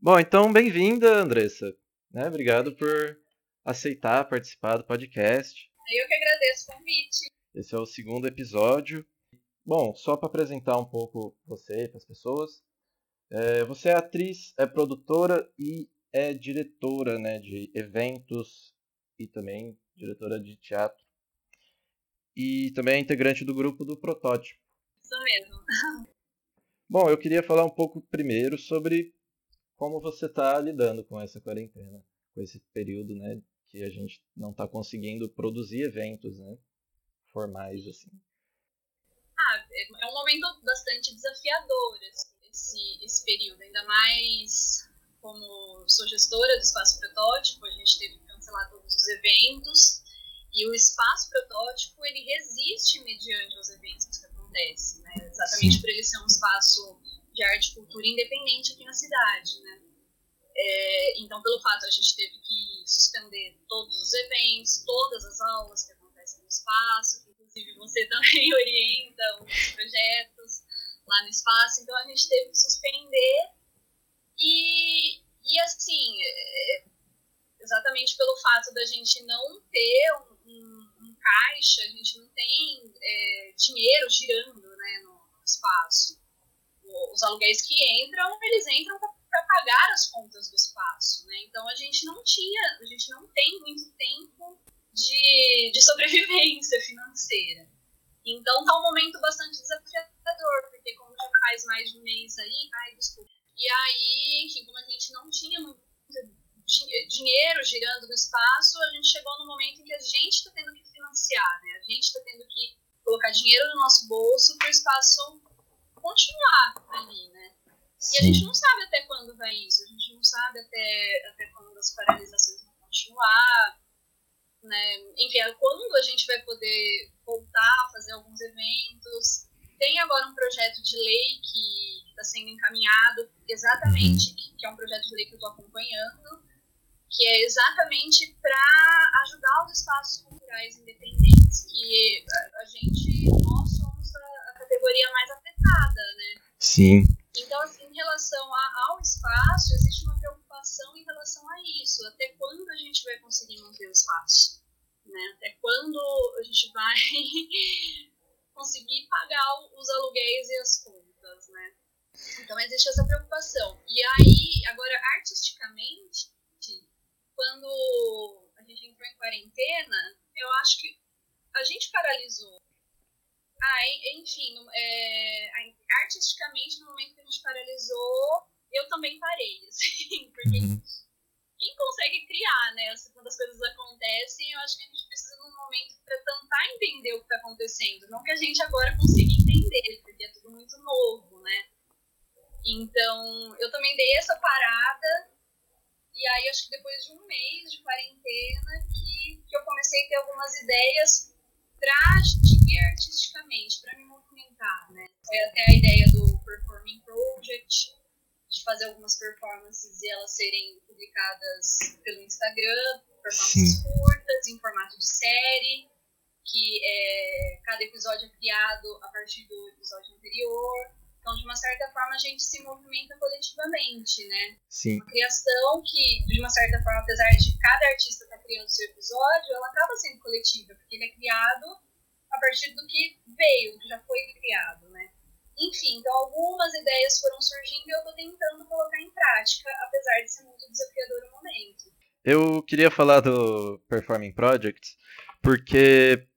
Bom, então bem-vinda, Andressa. Né? Obrigado por aceitar participar do podcast. Eu que agradeço o convite. Esse é o segundo episódio. Bom, só para apresentar um pouco você para as pessoas. É, você é atriz, é produtora e é diretora né, de eventos e também diretora de teatro. E também é integrante do grupo do Protótipo. Isso mesmo. Bom, eu queria falar um pouco primeiro sobre como você está lidando com essa quarentena, com esse período, né, que a gente não está conseguindo produzir eventos, né, formais assim. Ah, é um momento bastante desafiador assim, esse, esse período, ainda mais como sou gestora do Espaço Protótipo, a gente teve que cancelar todos os eventos e o Espaço Protótipo ele resiste mediante os eventos que acontecem, né? exatamente Sim. por ele ser um espaço de arte e cultura independente aqui na cidade. Né? É, então, pelo fato a gente teve que suspender todos os eventos, todas as aulas que acontecem no espaço, que inclusive você também orienta os projetos lá no espaço, então a gente teve que suspender e, e assim, é, exatamente pelo fato da gente não ter um, um, um caixa, a gente não tem é, dinheiro girando né, no, no espaço. Os aluguéis que entram, eles entram para pagar as contas do espaço, né? Então a gente não tinha, a gente não tem muito tempo de, de sobrevivência financeira. Então tá um momento bastante desafiador, porque como já faz mais de um mês aí, ai, desculpa. E aí, enfim, como a gente não tinha muito dinheiro girando no espaço, a gente chegou no momento em que a gente está tendo que financiar, né? A gente está tendo que colocar dinheiro no nosso bolso para o espaço continuar ali, né? Sim. E a gente não sabe até quando vai isso, a gente não sabe até, até quando as paralisações vão continuar, né? Enfim, quando a gente vai poder voltar a fazer alguns eventos. Tem agora um projeto de lei que está sendo encaminhado, exatamente, uhum. que é um projeto de lei que eu estou acompanhando, que é exatamente para ajudar os espaços culturais independentes, que a, a gente, nós somos a, a, categoria mais afetada, né? Sim. Então, assim, em relação a, ao espaço, existe uma preocupação em relação a isso, até quando a gente vai conseguir manter o espaço, né? Até quando a gente vai conseguir pagar os aluguéis e as contas, né? Então existe essa preocupação. E aí, agora, artisticamente, quando a gente entrou em quarentena, eu acho que a gente paralisou. Ah, enfim, é, artisticamente, no momento que a gente paralisou, eu também parei, assim, porque uhum. quem consegue criar, né? Assim, quando as coisas acontecem, eu acho que a gente precisa de um momento para tentar entender o que está acontecendo. Não que a gente agora consiga entender, porque é tudo muito novo, né? Então, eu também dei essa parada e aí, acho que depois de um mês de quarentena, que, que eu comecei a ter algumas ideias para artisticamente, para me movimentar, né? Foi até a ideia do Performing Project, de fazer algumas performances e elas serem publicadas pelo Instagram, performances Sim. curtas, em formato de série, que é, cada episódio é criado a partir do episódio anterior. Então, de uma certa forma, a gente se movimenta coletivamente, né? Sim. Uma criação que, de uma certa forma, apesar de cada artista estar tá criando seu episódio, ela acaba sendo coletiva, porque ele é criado a partir do que veio, do que já foi criado, né? Enfim, então algumas ideias foram surgindo e eu estou tentando colocar em prática, apesar de ser muito desafiador no momento. Eu queria falar do Performing Project, porque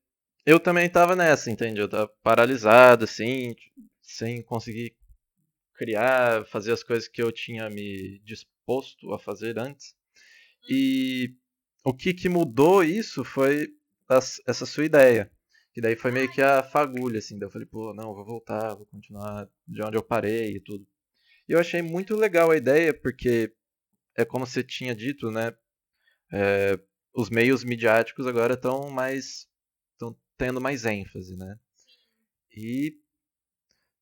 eu também estava nessa, entende? Eu estava paralisado, assim, sem conseguir criar, fazer as coisas que eu tinha me disposto a fazer antes. E o que, que mudou isso foi essa sua ideia. Que daí foi meio que a fagulha, assim. Daí eu falei, pô, não, vou voltar, vou continuar de onde eu parei e tudo. E eu achei muito legal a ideia, porque é como você tinha dito, né? É, os meios midiáticos agora estão mais. estão tendo mais ênfase, né? E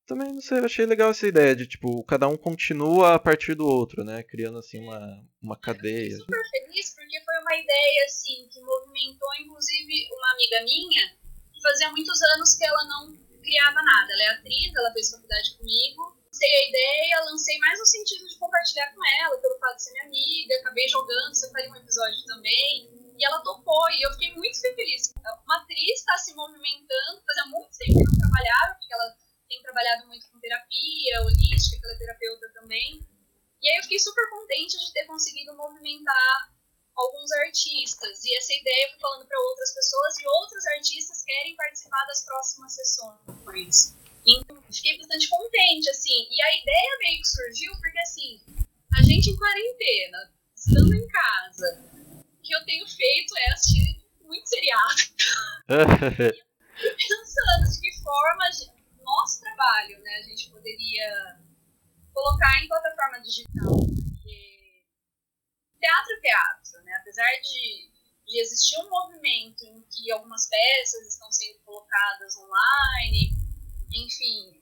também, não sei, eu achei legal essa ideia de, tipo, cada um continua a partir do outro, né? Criando, assim, uma, uma cadeia. Eu super feliz porque foi uma ideia, assim, que movimentou, inclusive, uma amiga minha, fazia muitos anos que ela não criava nada. Ela é atriz, ela fez faculdade comigo. Lancei a ideia, lancei mais no sentido de compartilhar com ela, pelo topado ser minha amiga, acabei jogando, faria um episódio também. E ela topou, e eu fiquei muito feliz. Uma atriz está se movimentando, fazia muito tempo que não trabalhava, porque ela tem trabalhado muito com terapia holística, ela é terapeuta também. E aí eu fiquei super contente de ter conseguido movimentar alguns artistas. E essa ideia eu fui falando para outras pessoas e outros artistas querem participar das próximas sessões. Então, fiquei bastante contente, assim. E a ideia meio que surgiu porque, assim, a gente em quarentena, estando em casa, o que eu tenho feito é assistir muito seriado. pensando de que forma nosso trabalho, né, a gente poderia colocar em plataforma digital. Teatro é teatro, né? Apesar de, de existir um movimento em que algumas peças estão sendo colocadas online, enfim,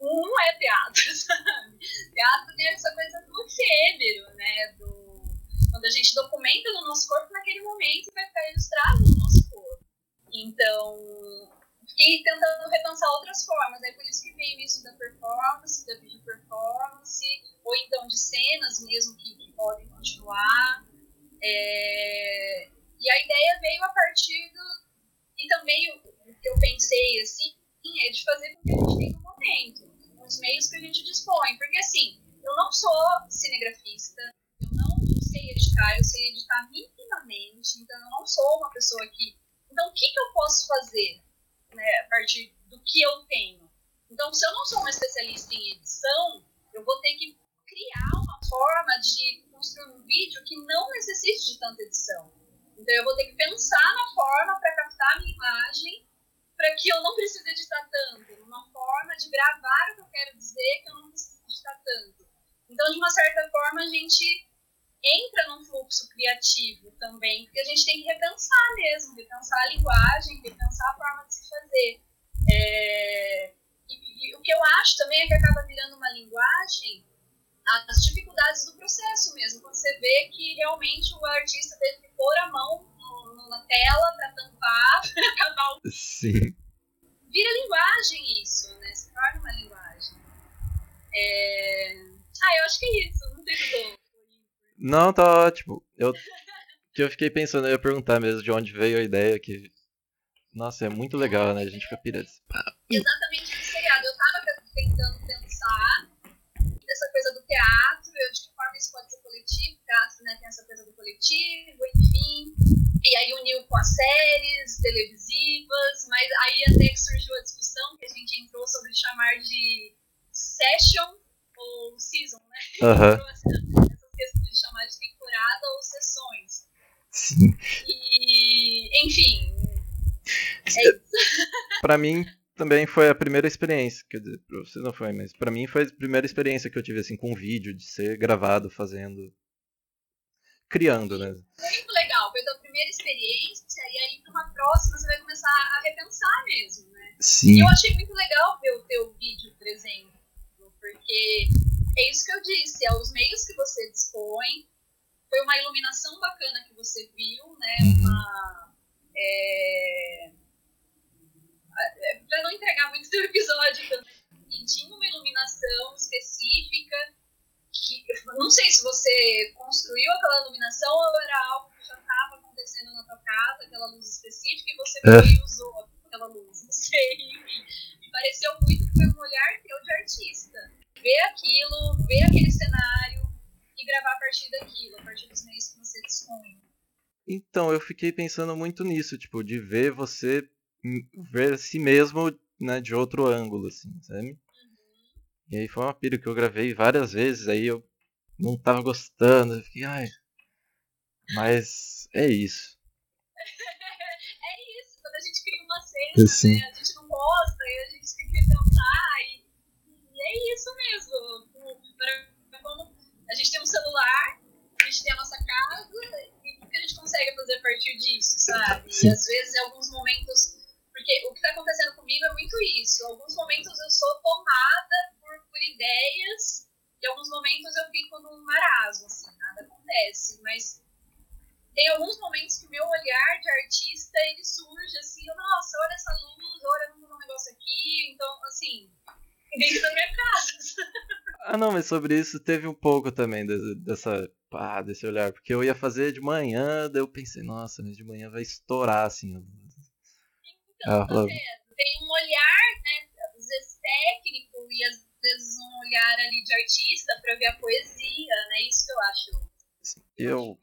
não é teatro, sabe? Teatro tem essa coisa do efêmero, né? Do, quando a gente documenta no nosso corpo naquele momento vai ficar ilustrado no nosso corpo. Então, fiquei tentando repensar outras formas. É por isso que veio isso da performance, da video performance, ou então de cenas mesmo que, que podem continuar. É... E a ideia veio a partir do. E também o, que eu pensei assim é de fazer com que a gente tem no momento, os meios que a gente dispõe. Porque assim, eu não sou cinegrafista, eu não sei editar, eu sei editar minimamente, então eu não sou uma pessoa que. Então o que, que eu posso fazer? Né, a partir do que eu tenho. Então, se eu não sou uma especialista em edição, eu vou ter que criar uma forma de construir um vídeo que não necessite de tanta edição. Então, eu vou ter que pensar na forma para captar a minha imagem, para que eu não precise editar tanto, uma forma de gravar o que eu quero dizer que eu não preciso editar tanto. Então, de uma certa forma, a gente entra num fluxo criativo também, porque a gente tem que repensar mesmo, repensar a linguagem, repensar a forma de se fazer. É, e, e, o que eu acho também é que acaba virando uma linguagem as dificuldades do processo mesmo, quando você vê que realmente o artista teve que pôr a mão no, na tela para tampar, para acabar o... Sim. Vira linguagem isso, né? Se torna uma linguagem. É... Ah, eu acho que é isso, não tem como. Não, tá ótimo. Eu, que eu fiquei pensando, eu ia perguntar mesmo de onde veio a ideia que. Nossa, é muito legal, né? A gente fica pirando. Exatamente esse seriado. Eu tava tentando pensar essa coisa do teatro, eu de que forma isso pode ser coletivo, teatro né, tem essa coisa do coletivo, enfim. E aí uniu com as séries televisivas, mas aí até que surgiu a discussão que a gente entrou sobre chamar de session ou season, né? Uhum chamar de temporada ou sessões. Sim. E, enfim. É isso. pra mim, também foi a primeira experiência. Quer dizer, pra você não foi, mas pra mim foi a primeira experiência que eu tive assim com vídeo, de ser gravado, fazendo. Criando, né? Muito legal, foi a tua primeira experiência, e aí numa próxima você vai começar a repensar mesmo, né? Sim. E eu achei muito legal ver o teu vídeo, por exemplo, porque é isso que eu disse, é os meios que você dispõe. Foi uma iluminação bacana que você viu, né? Uhum. Uma. É, é para não entregar muito do episódio também. E tinha uma iluminação específica que não sei se você construiu aquela iluminação ou era algo que já estava acontecendo na tua casa, aquela luz específica, e você foi e usou aquela luz. Não sei, enfim. Me pareceu muito que foi um olhar teu de artista ver aquilo, ver aquele cenário e gravar a partir daquilo, a partir dos meios que você dispõe. Então, eu fiquei pensando muito nisso, tipo, de ver você ver si mesmo né, de outro ângulo, assim, sabe? Uhum. E aí foi uma pira que eu gravei várias vezes, aí eu não tava gostando, eu fiquei, ai. Mas é isso. é isso, quando a gente cria uma cena, né, a gente não gosta, e a gente tem que pensar e é isso mesmo. Como a gente tem um celular, a gente tem a nossa casa, e gente consegue fazer a partir disso, sabe? Sim. E às vezes, em alguns momentos. Porque o que está acontecendo comigo é muito isso. Em alguns momentos eu sou tomada por, por ideias, e em alguns momentos eu fico num marasmo, assim, nada acontece. Mas tem alguns momentos que o meu olhar de artista ele surge assim, nossa, olha essa luz, olha um negócio aqui. Então, assim, dentro da minha casa. Ah, não, mas sobre isso teve um pouco também dessa, pá, desse olhar. Porque eu ia fazer de manhã, daí eu pensei, nossa, mas de manhã vai estourar, assim. Então, ah, tá Tem um olhar, né, às vezes técnico e às vezes um olhar ali de artista para ver a poesia, né? Isso que eu acho. Eu,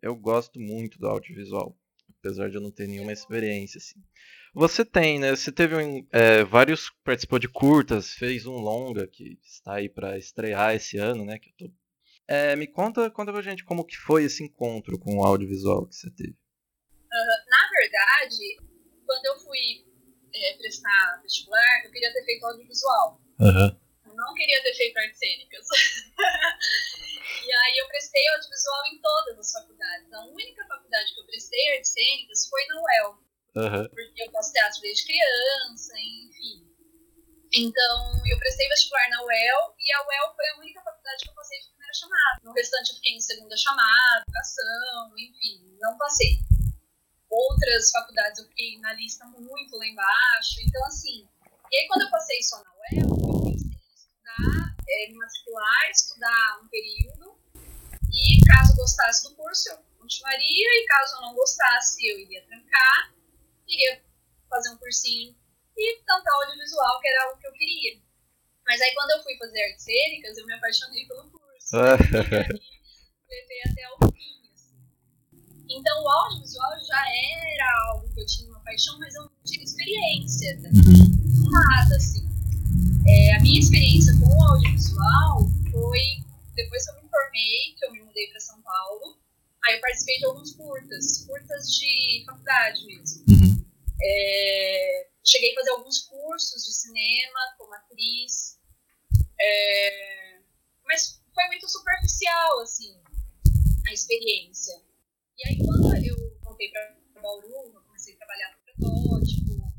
eu gosto muito do audiovisual, apesar de eu não ter nenhuma experiência, assim. Você tem, né? Você teve um, é, vários. participou de curtas, fez um longa que está aí para estrear esse ano, né? Que tô... é, me conta, conta pra gente como que foi esse encontro com o audiovisual que você teve. Uh, na verdade, quando eu fui é, prestar vestibular, eu queria ter feito audiovisual. Uhum. Eu não queria ter feito artes cênicas. e aí eu prestei audiovisual em todas as faculdades. A única faculdade que eu prestei artes cênicas foi na UEL. Uhum. Porque eu faço teatro desde criança, enfim. Então, eu prestei vestibular na UEL e a UEL foi a única faculdade que eu passei de chamada. No restante, eu fiquei em segunda chamada, educação, enfim, não passei. Outras faculdades eu fiquei na lista muito lá embaixo. Então, assim, e aí quando eu passei só na UEL, eu pensei em estudar, é, me matricular, estudar um período. E caso gostasse do curso, eu continuaria. E caso eu não gostasse, eu iria trancar queria fazer um cursinho e cantar audiovisual, que era algo que eu queria. Mas aí quando eu fui fazer artes cênicas, eu me apaixonei pelo curso. Levei até o fim. Assim. Então o audiovisual já era algo que eu tinha uma paixão, mas eu não tinha experiência. Né? Uhum. Nada, assim. É, a minha experiência com o audiovisual foi depois que eu me formei, que eu me mudei para São Paulo. Aí eu participei de alguns curtas, curtas de faculdade mesmo. Uhum. É, cheguei a fazer alguns cursos de cinema como atriz, é, mas foi muito superficial, assim, a experiência. E aí, quando eu voltei para Bauru, eu comecei a trabalhar no protótipo,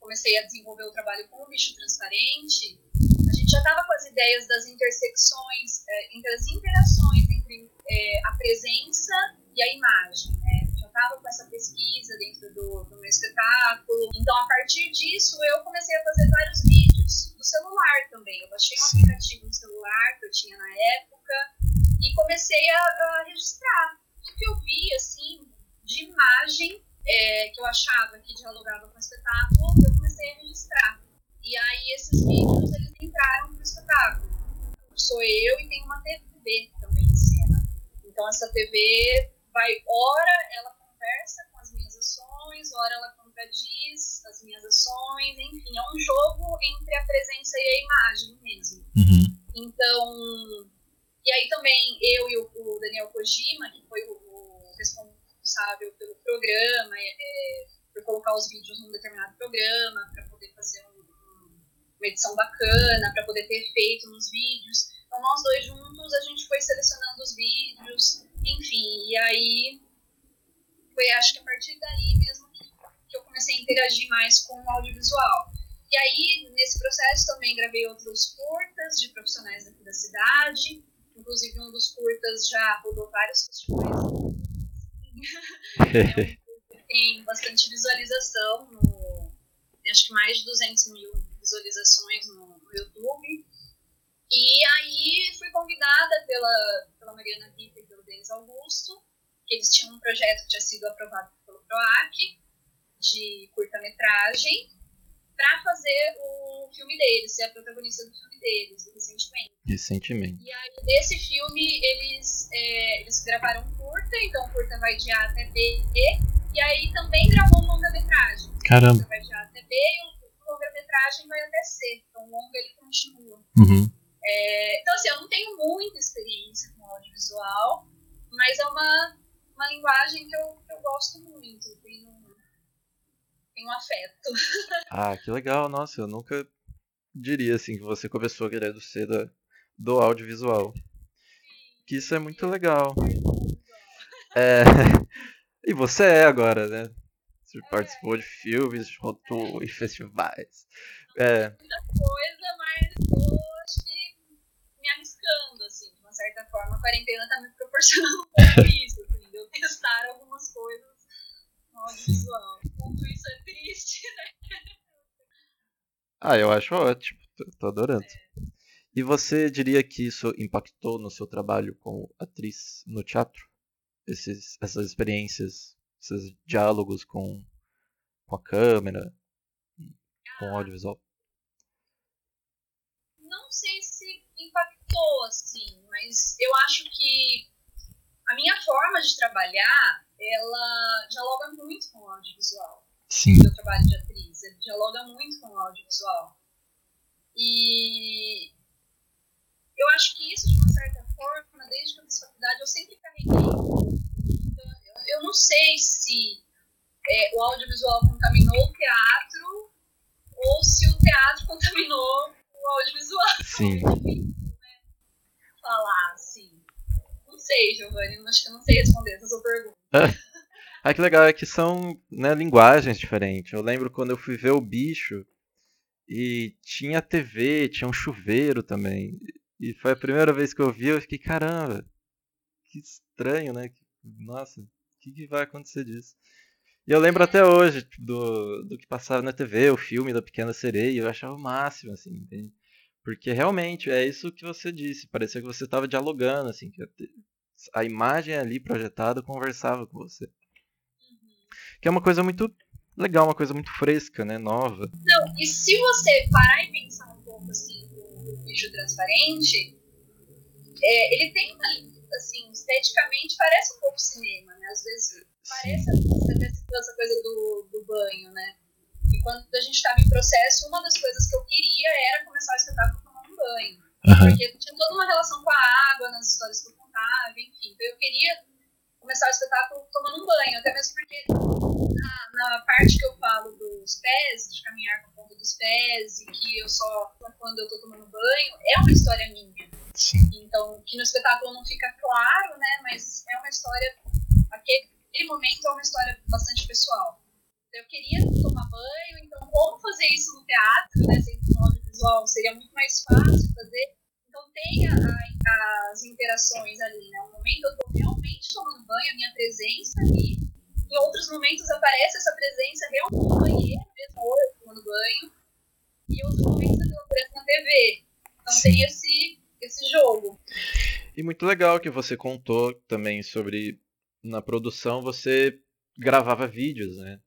comecei a desenvolver o trabalho com o bicho transparente, a gente já estava com as ideias das intersecções, é, entre as interações entre é, a presença e a imagem, né? estava com essa pesquisa dentro do, do, meu espetáculo. Então, a partir disso, eu comecei a fazer vários vídeos do celular também. Eu baixei um aplicativo no celular que eu tinha na época e comecei a, a registrar tudo que eu vi, assim, de imagem é, que eu achava que dialogava com o espetáculo, eu comecei a registrar. E aí, esses vídeos, eles entraram no espetáculo. Sou eu e tem uma TV também em cena. Então, essa TV vai, ora, ela conversa com as minhas ações, ora ela contradiz as minhas ações, enfim, é um jogo entre a presença e a imagem mesmo. Uhum. Então, e aí também eu e o, Daniel Kojima, que foi o, responsável pelo programa, é, é, por colocar os vídeos num determinado programa, para poder fazer um, uma edição bacana, para poder ter efeito nos vídeos. Então, nós dois juntos, a gente foi selecionando os vídeos, enfim, e aí foi acho que a partir daí mesmo que eu comecei a interagir mais com o audiovisual. E aí, nesse processo, também gravei outros curtas de profissionais aqui da cidade. Inclusive, um dos curtas já rodou vários festivais. é tem bastante visualização, no, acho que mais de 200 mil visualizações no, no YouTube. E aí, fui convidada pela, pela Mariana Ripa e pelo Denis Augusto que eles tinham um projeto que tinha sido aprovado pelo PROAC de curta-metragem para fazer o filme deles, ser a protagonista do filme deles, recentemente. Recentemente. E aí, nesse filme, eles, é, eles gravaram curta, então curta vai de A até B, e aí também gravou um longa-metragem. Caramba. Curta vai de A até B e o longa-metragem vai até C, então o longa ele continua. Uhum. É, então, assim, eu não tenho muita experiência com audiovisual, mas é uma uma linguagem que eu, que eu gosto muito, tenho, tenho afeto. Ah, que legal, nossa, eu nunca diria assim que você começou querendo ser da, do audiovisual. Que isso é muito legal. É, e você é agora, né? Você é. participou de filmes, rodou em festivais. É. Muita coisa, mas tô me arriscando, assim, de uma certa forma. A quarentena tá me proporcionando um pouco isso eu testar algumas coisas no audiovisual. Isso é triste, né? Ah, eu acho ótimo. Tô, tô adorando. É. E você diria que isso impactou no seu trabalho como atriz no teatro? Esses, essas experiências, esses diálogos com, com a câmera, com o ah. audiovisual? Não sei se impactou, assim, mas eu acho que a minha forma de trabalhar, ela dialoga muito com o audiovisual. Sim. O meu trabalho de atriz, ele dialoga muito com o audiovisual. E eu acho que isso, de uma certa forma, desde que eu fiz faculdade, eu sempre carreguei. Eu, eu não sei se é, o audiovisual contaminou o teatro ou se o teatro contaminou o audiovisual. Sim. É difícil, né? Falar assim. Não sei, Giovanni, acho que eu não sei responder essa sua pergunta. Ah, que legal, é que são né, linguagens diferentes. Eu lembro quando eu fui ver o bicho e tinha TV, tinha um chuveiro também. E foi a primeira vez que eu vi, eu fiquei, caramba, que estranho, né? Nossa, o que, que vai acontecer disso? E eu lembro até hoje tipo, do, do que passava na TV, o filme da Pequena Sereia, eu achava o máximo, assim, entende? Porque realmente é isso que você disse, parecia que você estava dialogando, assim, que a imagem ali projetada conversava com você. Que é uma coisa muito legal, uma coisa muito fresca, né, nova. Não, e se você parar e pensar um pouco, assim, do bicho transparente, é, ele tem uma, assim, esteticamente parece um pouco cinema, né? Às vezes parece até essa coisa do, do banho, né? E quando a gente estava em processo, uma das coisas que eu queria era começar o espetáculo tomando banho. Uhum. Porque tinha toda uma relação com a água nas histórias que eu enfim. Então eu queria começar o espetáculo tomando um banho, até mesmo porque na, na, parte que eu falo dos pés, de caminhar com a ponta dos pés, e que eu só quando eu tô tomando banho, é uma história minha. Então, que no espetáculo não fica claro, né, mas é uma história, aquele, momento é uma história bastante pessoal. Eu queria tomar banho, então como fazer isso no teatro, né, sem no audiovisual, seria muito mais fácil fazer. Então tem a, a, as interações ali, né, um momento eu tô realmente tomando banho, a minha presença ali, em outros momentos aparece essa presença realmente no banheiro, mesmo eu tomando banho, e outros momentos eu aparece na TV. Então Sim. tem esse, esse jogo. E muito legal que você contou também sobre na produção você gravava vídeos, né?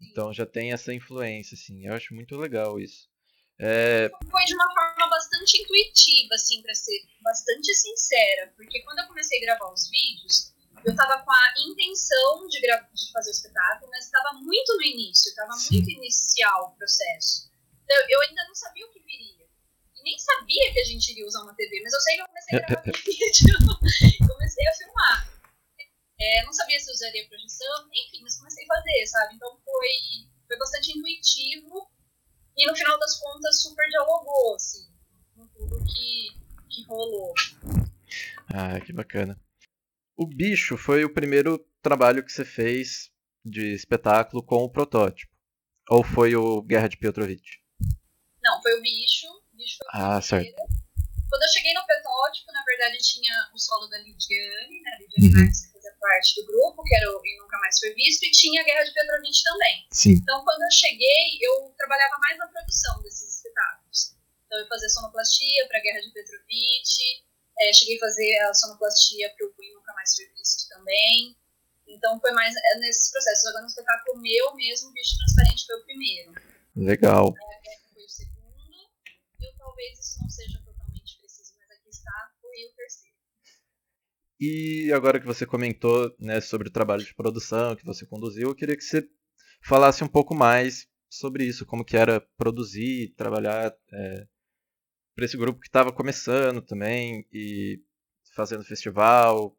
Então já tem essa influência, assim. Eu acho muito legal isso. É... Foi de uma forma bastante intuitiva, assim, para ser bastante sincera, porque quando eu comecei a gravar os vídeos, eu estava com a intenção de, de fazer o espetáculo, mas estava muito no início, estava muito inicial o processo. Então, eu ainda não sabia o que viria. E nem sabia que a gente iria usar uma TV, mas eu sei que eu comecei a gravar vídeo, comecei a filmar. É, não sabia se usaria projeção, enfim, mas comecei a fazer, sabe? Então foi, foi bastante intuitivo e no final das contas super dialogou, assim, tudo que, que rolou. Ah, que bacana. O Bicho foi o primeiro trabalho que você fez de espetáculo com o protótipo? Ou foi o Guerra de Petrovich? Não, foi o Bicho. O bicho foi ah, certo. Quando eu cheguei no protótipo, na verdade tinha o solo da Lidiane, né? Lidiane uhum. Marques, que fazia parte do grupo, que era o E Nunca Mais Foi Visto, e tinha a Guerra de Petrovich também. Sim. Então, quando eu cheguei, eu trabalhava mais na produção desses. Então, eu fazia sonoplastia para a Guerra de Petrovich, é, cheguei a fazer a sonoplastia para o E Nunca Mais Foi Visto também. Então, foi mais é, nesses processos. Agora, no espetáculo meu mesmo, o Bicho Transparente foi o primeiro. Legal. É, foi o segundo. E talvez isso não seja e o terceiro. E agora que você comentou né, sobre o trabalho de produção que você conduziu, eu queria que você falasse um pouco mais sobre isso, como que era produzir, trabalhar é, para esse grupo que estava começando também e fazendo festival.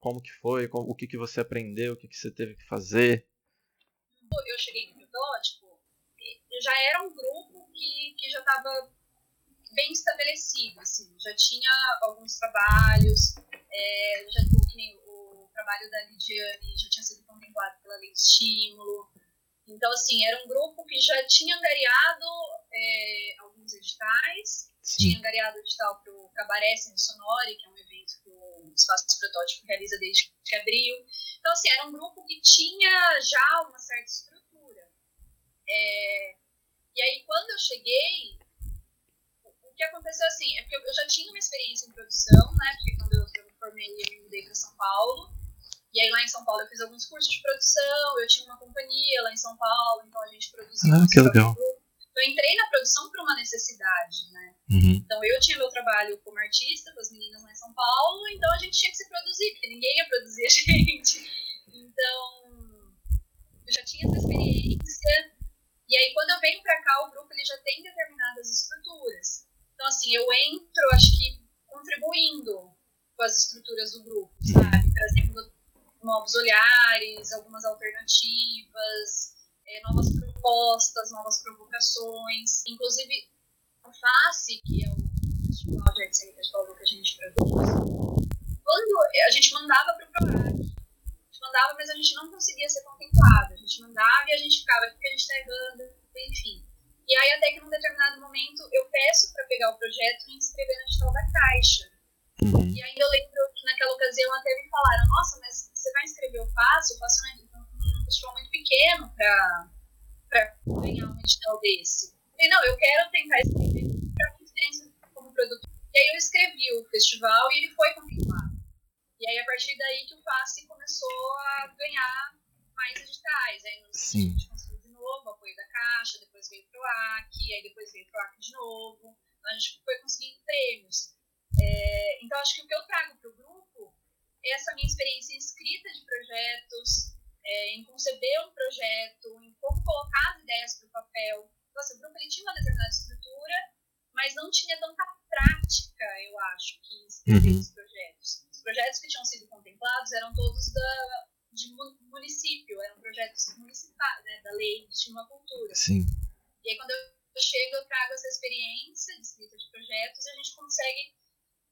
Como que foi? o que, que você aprendeu? O que, que você teve que fazer? Eu cheguei no protótipo, já era um grupo que, que já estava bem estabelecido, assim, já tinha alguns trabalhos, é, já o, o trabalho da Lidiane já tinha sido contemplado pela lei de estímulo, então, assim, era um grupo que já tinha angariado é, alguns editais, Sim. tinha angariado edital para o Cabaré Cine Sonore, que é um evento que o Espaço Protótipo realiza desde que abriu. Então, assim, era um grupo que tinha já uma certa estrutura. É, e aí, quando eu cheguei, que aconteceu assim, é porque eu já tinha uma experiência em produção, né? Porque quando eu, eu me formei, eu me mudei para São Paulo. E aí lá em São Paulo eu fiz alguns cursos de produção, eu tinha uma companhia lá em São Paulo, então a gente produzia. Ah, que legal. Eu entrei na produção por uma necessidade, né? Uhum. Então eu tinha meu trabalho como artista com as meninas lá em São Paulo, então a gente tinha que se produzir, porque ninguém ia produzir a gente. Então eu já tinha essa experiência. E aí quando eu venho para cá, o grupo ele já tem determinadas estruturas. Então assim, eu entro, acho que contribuindo com as estruturas do grupo, sabe? Trazendo novos olhares, algumas alternativas, é, novas propostas, novas provocações. Inclusive, a FACE, que é o Festival de Arte Cênica de Paulo que a gente produz, quando a gente mandava para o PROAC, a gente mandava, mas a gente não conseguia ser contemplado. A gente mandava e a gente ficava, o que a gente está errando, enfim. E aí, até que num determinado momento, eu peço para pegar o projeto e inscrever na digital da Caixa. Uhum. E aí eu lembro que naquela ocasião até me falaram, nossa, mas você vai inscrever o Fácil? O Fácil é festival muito pequeno para ganhar um edital desse. Falei, não, eu quero tentar escrever para diferença como produto. E aí eu escrevi o festival e ele foi contemplado. E aí a partir daí que o Fácil começou a ganhar mais editais. Aí no Sim. a gente conseguiu de novo apoio da Caixa, depois veio pro AC, aí depois veio pro AC de novo. Então a gente foi conseguindo prêmios. É, então, acho que o que eu trago para o grupo é essa minha experiência em escrita de projetos, é, em conceber um projeto, em como colocar as ideias para o papel. Nossa, o grupo ele tinha uma determinada estrutura, mas não tinha tanta prática, eu acho, que escrever Uhum. os projetos. Os projetos que tinham sido contemplados eram todos da, de mu- município, eram projetos municipais, né, da lei de à cultura. Sim. E aí, quando eu chego, eu trago essa experiência de escrita de projetos e a gente consegue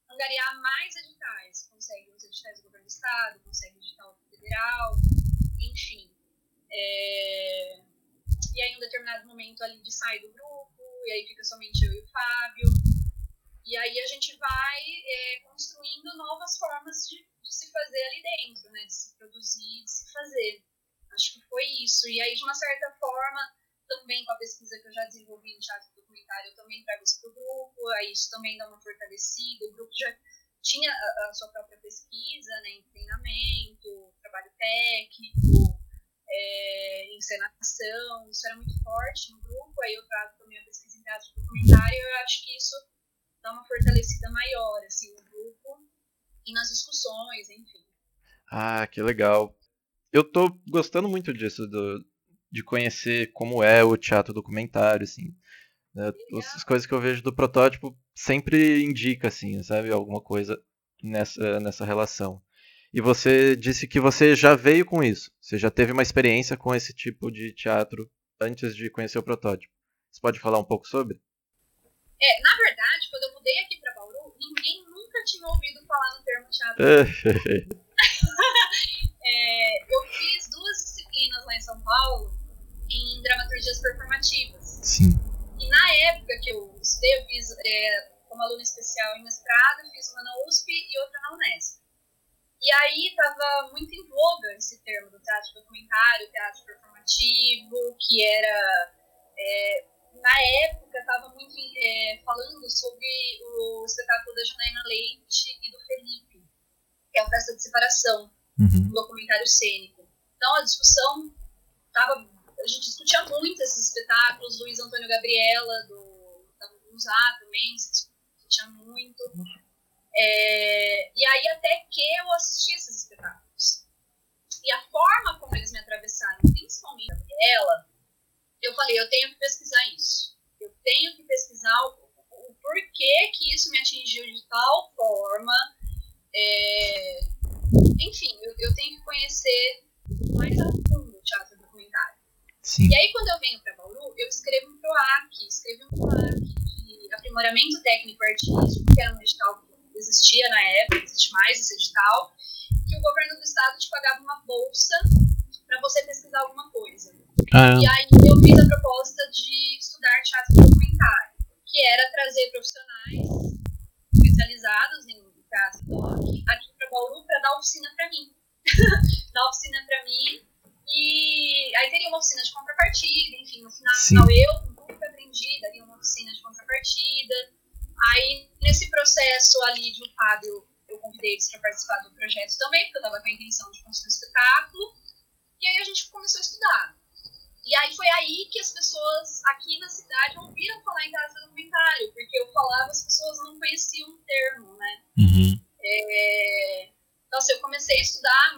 angariar mais editais. Consegue os editais do governo do estado, consegue edital federal, enfim. É, E aí, em um determinado momento, a Lid sai do grupo, e aí fica somente eu e o Fábio. E aí a gente vai é, construindo novas formas de, de se fazer ali dentro, né? De se produzir, de se fazer. Acho que foi isso. E aí, de uma certa forma, também com a pesquisa que eu já desenvolvi em teatro documentário, eu também trago isso para o grupo, aí isso também dá uma fortalecida. O grupo já tinha a, a sua própria pesquisa, né, em treinamento, trabalho técnico, é, encenação, isso era muito forte no grupo. Aí eu trago também a pesquisa em teatro documentário e eu acho que isso dá uma fortalecida maior assim, no grupo e nas discussões, enfim. Ah, que legal. Eu tô gostando muito disso, do, de conhecer como é o teatro documentário, assim. né? As coisas que eu vejo do protótipo sempre indica, assim, sabe, alguma coisa nessa, nessa relação. E você disse que você já veio com isso. Você já teve uma experiência com esse tipo de teatro antes de conhecer o protótipo. Você pode falar um pouco sobre? É, na verdade, quando eu mudei aqui para Bauru, ninguém nunca tinha ouvido falar no termo teatro É, eu fiz duas disciplinas lá em São Paulo em dramaturgias performativas. Sim. E na época que eu estudei, eu fiz é, como aluna especial em mestrado, fiz uma na USP e outra na Unesp. E aí estava muito em voga esse termo do teatro documentário, teatro performativo, que era. É, na época estava muito é, falando sobre o espetáculo da Janaína Leite e do Felipe, que é a Festa de Separação Uhum. um documentário cênico. Então a discussão tava, a gente discutia muito esses espetáculos, Luiz Antônio Gabriela do da Musá também se discutia muito. É, e aí até que eu assisti esses espetáculos. E a forma como eles me atravessaram, principalmente a Gabriela, eu falei, eu tenho que pesquisar isso. Eu tenho que pesquisar o, o porquê que isso me atingiu de tal forma. É, enfim, eu, eu, tenho que conhecer mais a fundo o teatro documentário. Sim. E aí, quando eu venho para Bauru, eu escrevo um PROAC, escrevi um PROAC de aprimoramento técnico artístico, que era um edital que existia na época, existe mais esse edital, que o governo do estado te pagava uma bolsa para você pesquisar alguma coisa. Ah, E aí eu fiz a proposta de estudar teatro documentário, que era trazer profissionais especializados em teatro doc aqui para Bauru para dar oficina para mim. dar oficina para mim. E aí teria uma oficina de contrapartida, enfim, no final Sim. eu, com tudo que eu aprendi, daria uma oficina de contrapartida. Processo ali de um Fábio, eu convidei eles para participar do projeto também, porque eu estava com a intenção de construir um espetáculo. E aí a gente começou a estudar. E aí foi aí que as pessoas aqui na cidade ouviram falar em teatro documentário, porque eu falava, as pessoas não conheciam o termo, né? Uhum. É... Então, assim, eu comecei a estudar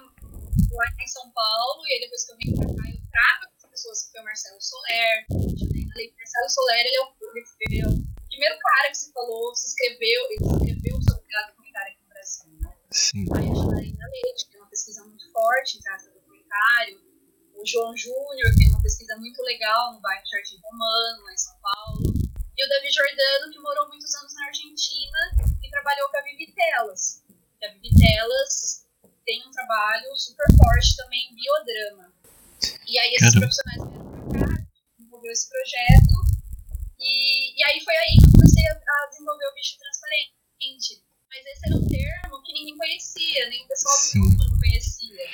lá em São Paulo, e aí depois que eu vim pra cá, eu trago as pessoas, que foi o Marcelo Soler. Marcelo Soler, ele é, o, ele primeiro cara que se falou, se escreveu, ele escreveu sobre teatro documentário aqui no Brasil, né? Sim. A Janaína Leite, que tem uma pesquisa muito forte em teatro documentário, o João Júnior tem uma pesquisa muito legal no bairro Jardim Romano, lá em São Paulo, e o David Jordano, que morou muitos anos na Argentina e trabalhou com a Vivi Telas. E a Vivi Telas tem um trabalho super forte também em biodrama. E aí esses Caramba. profissionais vieram pra cá, desenvolveu esse projeto, e, e aí foi aí que eu comecei a, a desenvolver o bicho transparente. Mas esse era um termo que ninguém conhecia, nem o pessoal do Sim. grupo não conhecia.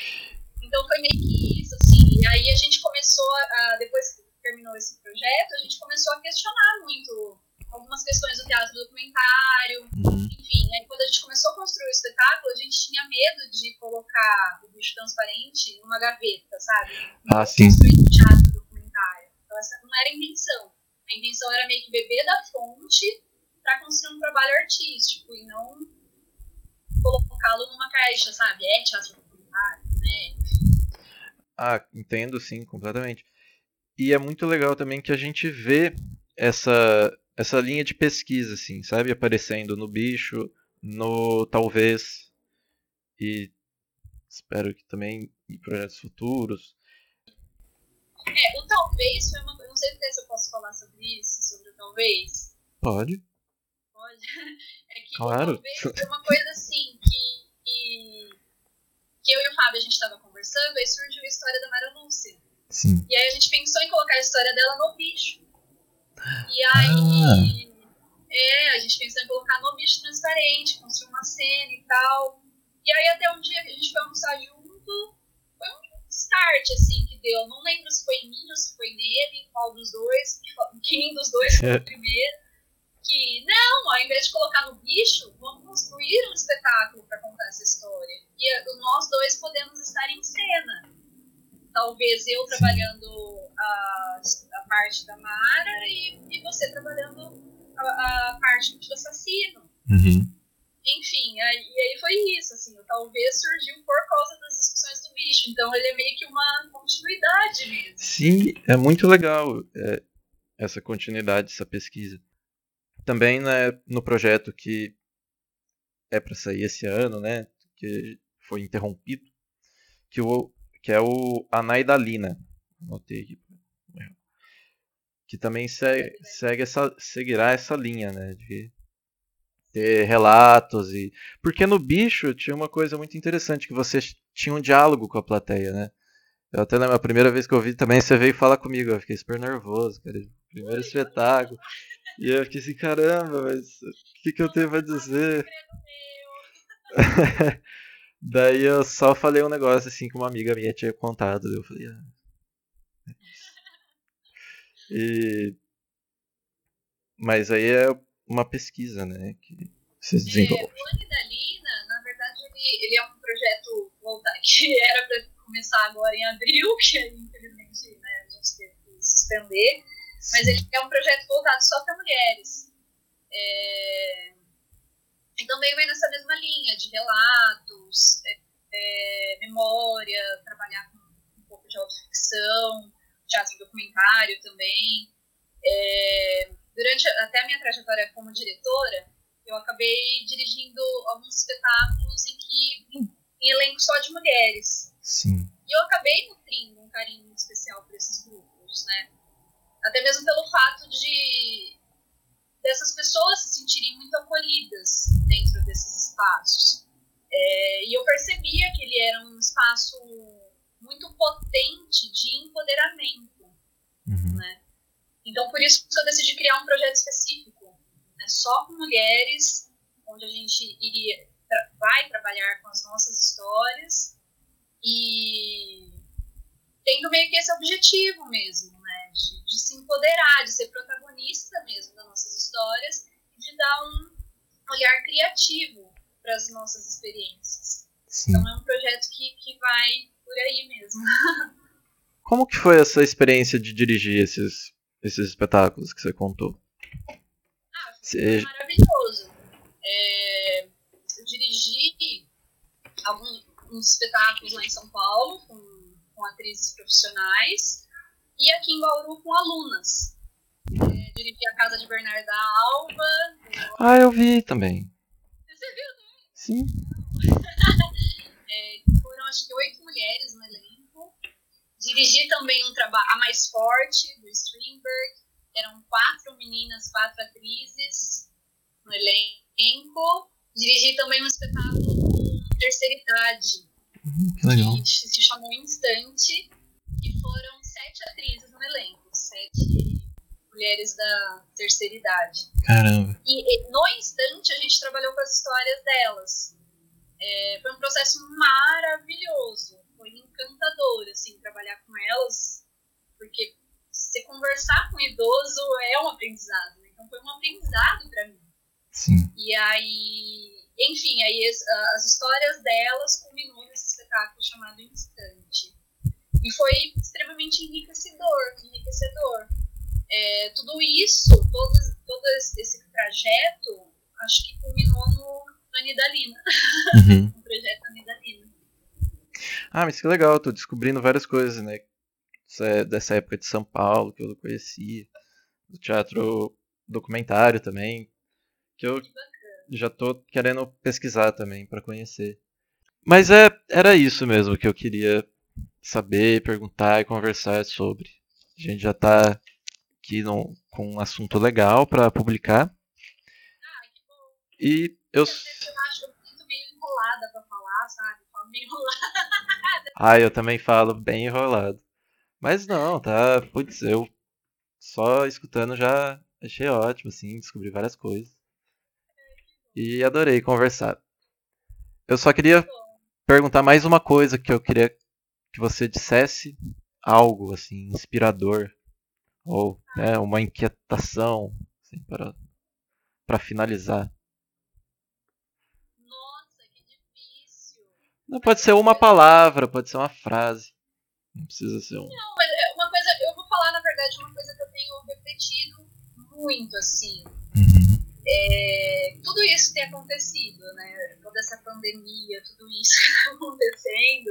Então foi meio que isso, assim. E aí a gente começou, a, depois que terminou esse projeto, a gente começou a questionar muito algumas questões do teatro documentário, Uhum. enfim. Aí quando a gente começou a construir o espetáculo, a gente tinha medo de colocar o bicho transparente numa gaveta, sabe? Ah, sim. Construir um teatro documentário. Então essa não era a intenção. A intenção era meio que beber da fonte para construir um trabalho artístico e não caixa, sabe? É teatro documentário, né? Ah, entendo sim, completamente. E é muito legal também que a gente vê essa, essa linha de pesquisa, assim, sabe? Aparecendo no bicho, no talvez, e espero que também em projetos futuros. É, o talvez foi uma coisa. Não sei se eu posso falar sobre isso, sobre o talvez. Pode? Pode? É que Claro. o talvez foi uma coisa assim e Fábio a gente estava conversando, aí surgiu a história da Mara Lúcia. Sim. E aí a gente pensou em colocar a história dela no bicho. E aí. É, a gente pensou em colocar no bicho transparente, construir uma cena e tal. E aí até um dia que a gente foi almoçar junto, foi um start assim que deu. Não lembro se foi em mim ou se foi nele, qual dos dois, quem dos dois foi o primeiro. Que, não, ao invés de colocar no bicho, vamos construir um espetáculo para contar essa história. E eh, nós dois podemos estar em cena talvez eu trabalhando a, a parte da Mara e, e você trabalhando a, a parte do assassino. Uhum. Enfim, aí, e aí foi isso, assim, talvez surgiu por causa das discussões do bicho, então ele é meio que uma continuidade mesmo. Sim, é muito legal é, essa continuidade, essa pesquisa. Também né, no projeto que é para sair esse ano, né, que foi interrompido, que, o, que é o Anaidalina. Anotei aqui. Que também segue, segue essa, seguirá essa linha, né, de ter relatos e porque no bicho tinha uma coisa muito interessante que você tinha um diálogo com a plateia, né? Eu até lembro, a primeira vez que eu vi também, você veio falar comigo, eu fiquei super nervoso, cara. Primeiro espetáculo. E eu fiquei assim, caramba, mas o que, que eu tenho pra dizer? Daí eu só falei um negócio assim que uma amiga minha tinha contado. Eu falei, ah. E... Mas aí é uma pesquisa, né? Que vocês É, o Anne da Lina, na verdade, ele, ele é um projeto que era para começar agora em abril, que infelizmente né, a gente teve que suspender. Mas ele é um projeto voltado só para mulheres. É... Então meio vem nessa mesma linha de relatos, é, é, memória, trabalhar com um pouco de autoficção, teatro documentário também. É... Durante até a minha trajetória como diretora, eu acabei dirigindo alguns espetáculos em que em elenco só de mulheres. Sim. E eu acabei nutrindo um carinho muito especial por esses grupos, né? Até mesmo pelo fato de dessas pessoas se sentirem muito acolhidas dentro desses espaços. É, e eu percebia que ele era um espaço muito potente de empoderamento, Uhum. né? Então por isso que eu decidi criar um projeto específico, né? só com mulheres, onde a gente iria tra vai trabalhar com as nossas histórias e tendo meio que esse objetivo mesmo, né? De, de se empoderar, de ser protagonista mesmo das nossas histórias, de dar um, olhar criativo para as nossas experiências. Sim. Então é um projeto que, que vai por aí mesmo. Como que foi essa experiência de dirigir esses, esses espetáculos que você contou? Ah, foi maravilhoso. É, eu dirigi alguns uns espetáculos lá em São Paulo com, com atrizes profissionais e aqui em Bauru com alunas. É, dirigi a Casa de Bernarda Alva. Ah, eu vi também. Você viu? Sim. É, foram acho que oito mulheres no elenco. Dirigi também um trabalho, A Mais Forte, do Strindberg. Eram quatro meninas, quatro atrizes no elenco. Dirigi também um espetáculo terceira idade, Que legal. que se chamou Instante. E foram sete atrizes no elenco, sete mulheres da terceira idade. Caramba. E, e no instante a gente trabalhou com as histórias delas. É, foi um processo maravilhoso, foi encantador assim trabalhar com elas, porque você conversar com um idoso é um aprendizado. né? Então foi um aprendizado para mim. Sim. E aí, enfim, aí as, as histórias delas culminou nesse espetáculo chamado Instante. E foi extremamente enriquecedor, enriquecedor. É, tudo isso, todo, todo esse trajeto, acho que culminou no, no Anidalina, Uhum. no projeto Anidalina. Ah, mas que legal, tô descobrindo várias coisas, né? É dessa época de São Paulo que eu não conhecia. Do teatro documentário também. Que eu Que. Já tô querendo pesquisar também pra conhecer. Mas é, era isso mesmo que eu queria saber, perguntar e conversar sobre. A gente já tá aqui num- com um assunto legal pra publicar. Ah, que bom. E eu. Acho meio enrolada pra falar, sabe? Eu falo meio enrolada. Ah, eu também falo bem enrolado. Mas não, tá. Putz, eu só escutando já achei ótimo, assim, descobri várias coisas. E adorei conversar. Eu só queria perguntar mais uma coisa que eu queria que você dissesse algo assim inspirador ou né, uma inquietação assim, para para finalizar. nossa, que difícil. Não pode ser uma palavra, pode ser uma frase. Não precisa ser um. Não, mas é uma coisa, eu vou falar, na verdade, uma coisa que eu tenho refletido muito, assim. Uhum. É, tudo isso tem acontecido, né? Toda essa pandemia, tudo isso que está acontecendo.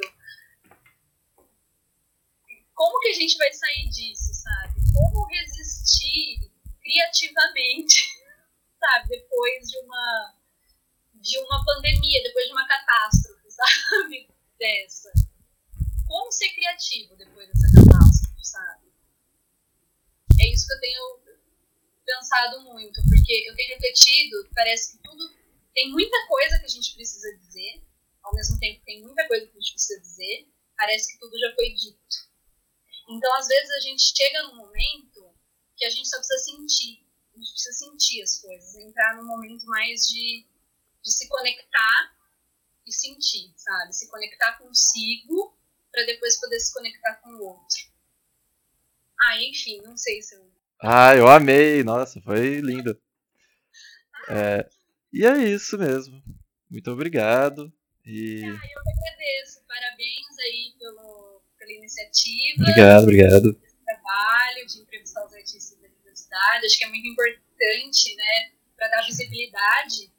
Como que a gente vai sair disso, sabe? Como resistir criativamente, sabe? Depois de uma de uma pandemia, depois de uma catástrofe, sabe? Dessa. Como ser criativo depois dessa catástrofe, sabe? É isso que eu tenho pensado muito, porque eu tenho refletido, parece que tudo tem muita coisa que a gente precisa dizer, ao mesmo tempo tem muita coisa que a gente precisa dizer, parece que tudo já foi dito. Então, às vezes a gente chega num momento que a gente só precisa sentir, a gente precisa sentir as coisas, entrar num momento mais de, de se conectar e sentir, sabe? Se conectar consigo para depois poder se conectar com o outro. Ah, enfim, não sei se eu Ah, eu amei! Nossa, foi lindo. É, e é isso mesmo. Muito obrigado. E Ah, eu que agradeço. Parabéns aí pelo, pela iniciativa, obrigado, obrigado. trabalho de entrevistar os artistas da diversidade. Acho que é muito importante, né, para dar visibilidade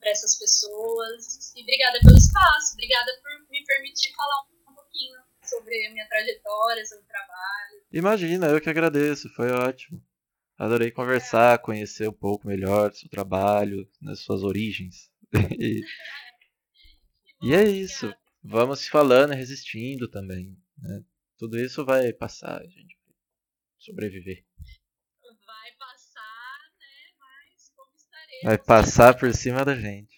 para essas pessoas. E obrigada pelo espaço, obrigada por me permitir falar um pouquinho sobre a minha trajetória, sobre o trabalho. Imagina, eu que agradeço, foi ótimo. Adorei conversar, conhecer um pouco melhor do seu trabalho, das suas origens. E, e é isso. Vamos se falando e resistindo também. né? Tudo isso vai passar, a gente sobreviver. Vai passar, né, mas conquistaremos. Vai passar por cima da gente.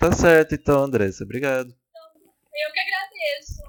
Tá certo então, Andressa. Obrigado. Eu que agradeço.